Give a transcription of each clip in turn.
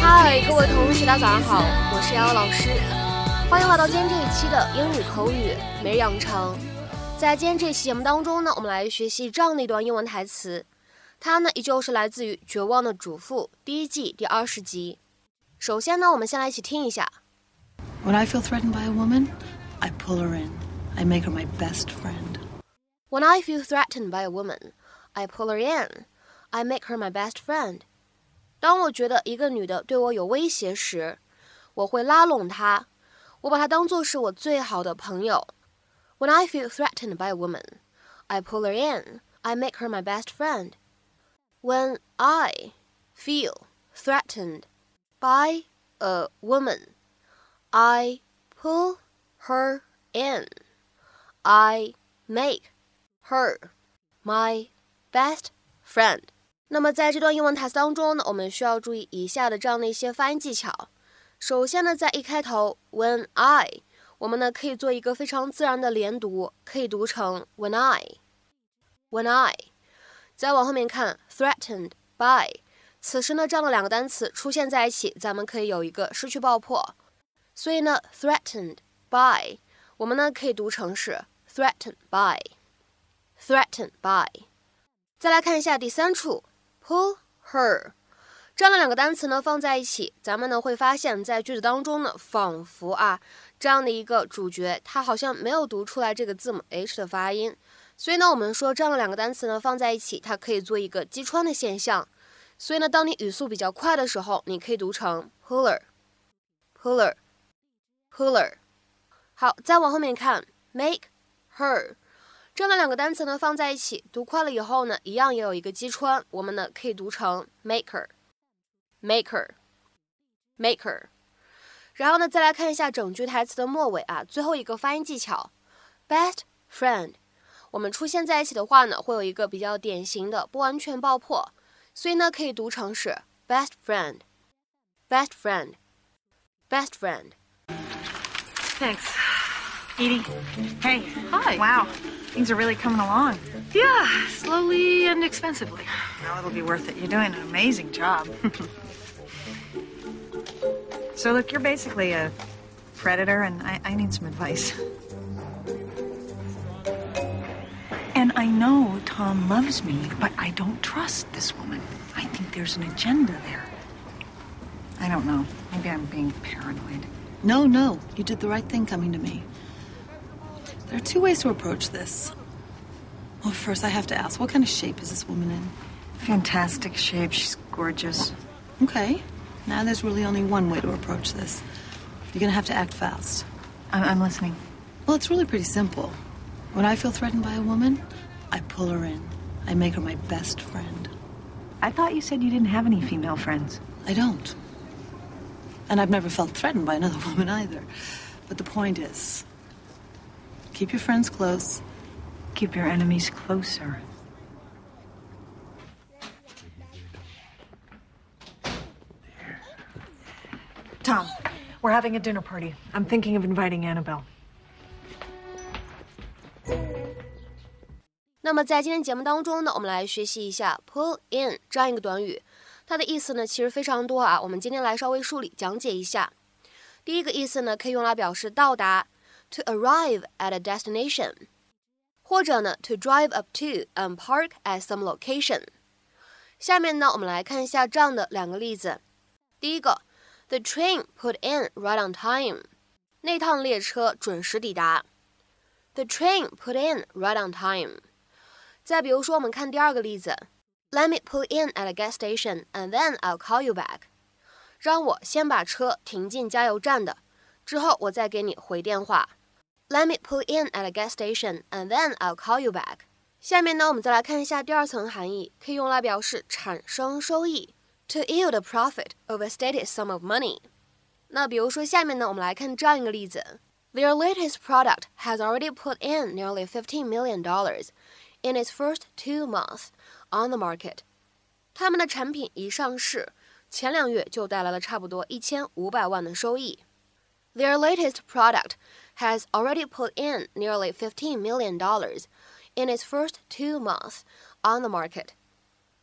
嗨，各位同学，大家早上好，我是瑶瑶老师，欢迎来到今天这一期的英语口语每日养成。在今天这期节目当中呢，我们来学习这样的一段英文台词，它呢依旧是来自于《绝望的主妇》第一季第二十集。首先呢，我们先来一起听一下。When I feel threatened by a woman, I pull her in. I make her my best friend. When I feel threatened by a woman, I pull her in. I make her my best friend. 当我觉得一个女的对我有威胁时，我会拉拢她，我把她当做是我最好的朋友。When I feel threatened by a woman, I pull her in. I make her my best friend. When I feel threatened by a woman, I pull her in. I make her my best friend. 那么在这段英文台词当中呢，我们需要注意以下的这样的一些发音技巧。首先呢，在一开头，when I，我们呢可以做一个非常自然的连读，可以读成 when I，when I。再往后面看，threatened by，此时呢这样的两个单词出现在一起，咱们可以有一个失去爆破，所以呢，threatened by，我们呢可以读成是 threatened by，threatened by。再来看一下第三处。pull her，这样的两个单词呢放在一起，咱们呢会发现，在句子当中呢，仿佛啊这样的一个主角，他好像没有读出来这个字母 h 的发音，所以呢，我们说这样的两个单词呢放在一起，它可以做一个击穿的现象。所以呢，当你语速比较快的时候，你可以读成 puller，puller，puller。好，再往后面看，make her。这样的两个单词呢放在一起，读快了以后呢，一样也有一个击穿，我们呢可以读成 maker，maker，maker。然后呢，再来看一下整句台词的末尾啊，最后一个发音技巧，best friend，我们出现在一起的话呢，会有一个比较典型的不完全爆破，所以呢可以读成是 best friend，best friend，best friend。Thanks, Edie. Hey. Hi. Wow. Things are really coming along. Yeah, slowly and expensively. Now it'll be worth it. You're doing an amazing job. so, look, you're basically a predator, and I, I need some advice. And I know Tom loves me, but I don't trust this woman. I think there's an agenda there. I don't know. Maybe I'm being paranoid. No, no. You did the right thing coming to me. There are two ways to approach this. Well, first, I have to ask what kind of shape is this woman in? Fantastic shape. She's gorgeous. Okay. Now there's really only one way to approach this. You're gonna have to act fast. I'm, I'm listening. Well, it's really pretty simple. When I feel threatened by a woman, I pull her in. I make her my best friend. I thought you said you didn't have any female friends. I don't. And I've never felt threatened by another woman either. But the point is, Keep your friends close. Keep your enemies closer. Tom, we're having a dinner party. I'm thinking of inviting Annabelle. 那么在今天节目当中呢，我们来学习一下 pull in 这样一个短语，它的意思呢其实非常多啊。我们今天来稍微梳理讲解一下。第一个意思呢，可以用来表示到达。 to arrive at a destination，或者呢 to drive up to and park at some location。下面呢，我们来看一下这样的两个例子。第一个，The train put in right on time。那趟列车准时抵达。The train put in right on time。再比如说，我们看第二个例子，Let me pull in at a gas station and then I'll call you back。让我先把车停进加油站的，之后我再给你回电话。 Let me pull in at a gas station and then I'll call you back。下面呢，我们再来看一下第二层含义，可以用来表示产生收益，to yield a profit of a stated sum of money。那比如说下面呢，我们来看这样一个例子：Their latest product has already put in nearly fifteen million dollars in its first two months on the market。他们的产品一上市，前两月就带来了差不多一千五百万的收益。Their latest product has already put in nearly $15 million in its first two months on the market.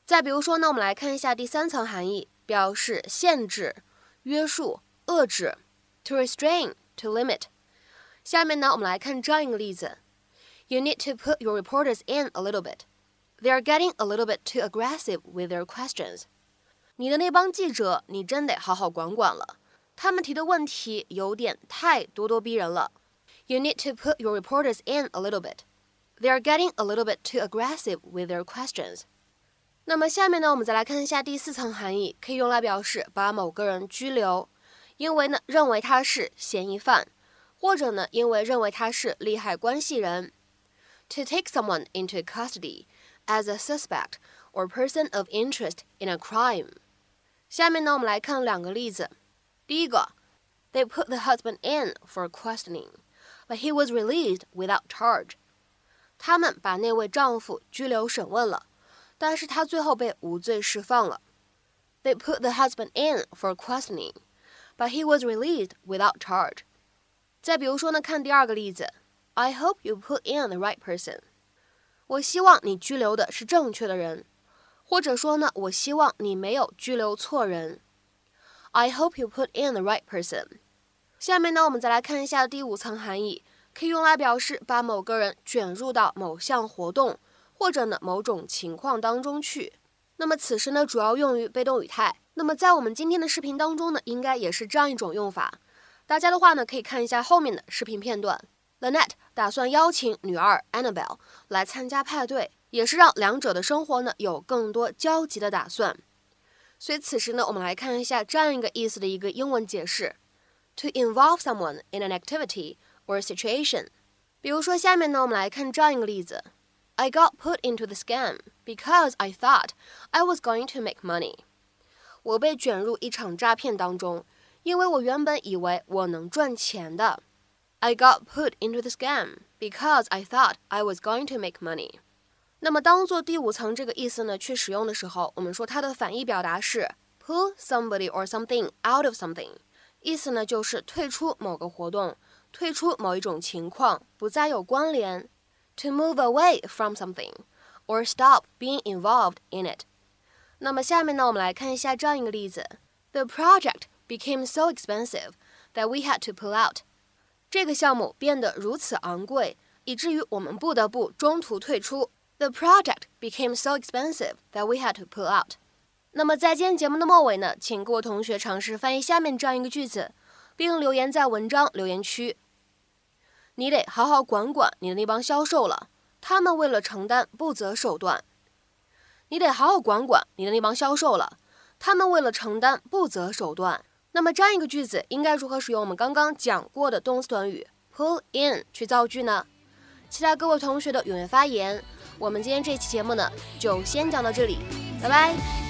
再比如说呢，我们来看一下第三层含义，表示限制、约束、遏制，to restrain, to limit。下面呢，我们来看这样一个例子：You need to put your reporters in a little bit. They are getting a little bit too aggressive with their questions. 你的那帮记者，你真得好好管管了， 他们提的问题有点太咄咄逼人了。You need to put your reporters in a little bit. They are getting a little bit too aggressive with their questions. 那么下面呢，我们再来看一下第四层含义，可以用来表示把某个人拘留，因为呢认为他是嫌疑犯，或者呢因为认为他是利害关系人。To take someone into custody as a suspect or person of interest in a crime。下面呢，我们来看两个例子。第一个，They put the husband in for questioning, but he was released without charge。他们把那位丈夫拘留审问了。但是他最后被无罪释放了。They put the husband in for questioning, but he was released without charge. 再比如说呢，看第二个例子，I hope you put in the right person。我希望你拘留的是正确的人，或者说呢，我希望你没有拘留错人。 I hope you put in the right person。下面呢，我们再来看一下第五层含义，可以用来表示把某个人卷入到某项活动。或者呢某种情况当中去，那么此时呢主要用于被动语态。那么在我们今天的视频当中呢，应该也是这样一种用法。大家的话呢可以看一下后面的视频片段。Lynette 打算邀请女儿 Annabelle 来参加派对，也是让两者的生活呢有更多交集的打算。所以此时呢，我们来看一下这样一个意思的一个英文解释：to involve someone in an activity or situation。比如说下面呢，我们来看这样一个例子。I got put into the scam because I thought I was going to make money. 我被卷入一场诈骗当中，因为我原本以为我能赚钱的。I got put into the scam because I thought I was going to make money. 那么当做第五层这个意思呢去使用的时候，我们说它的反义表达是 pull somebody or something out of something，意思呢就是退出某个活动，退出某一种情况，不再有关联。to move away from something or stop being involved in it。那么下面呢，我们来看一下这样一个例子：The project became so expensive that we had to pull out。这个项目变得如此昂贵，以至于我们不得不中途退出。The project became so expensive that we had to pull out。那么在今天节目的末尾呢，请各位同学尝试翻译下面这样一个句子，并留言在文章留言区。你得好好管管你的那帮销售了，他们为了承担不择手段。你得好好管管你的那帮销售了，他们为了承担不择手段。那么这样一个句子应该如何使用我们刚刚讲过的动词短语 pull in 去造句呢？期待各位同学的踊跃发言。我们今天这期节目呢，就先讲到这里，拜拜。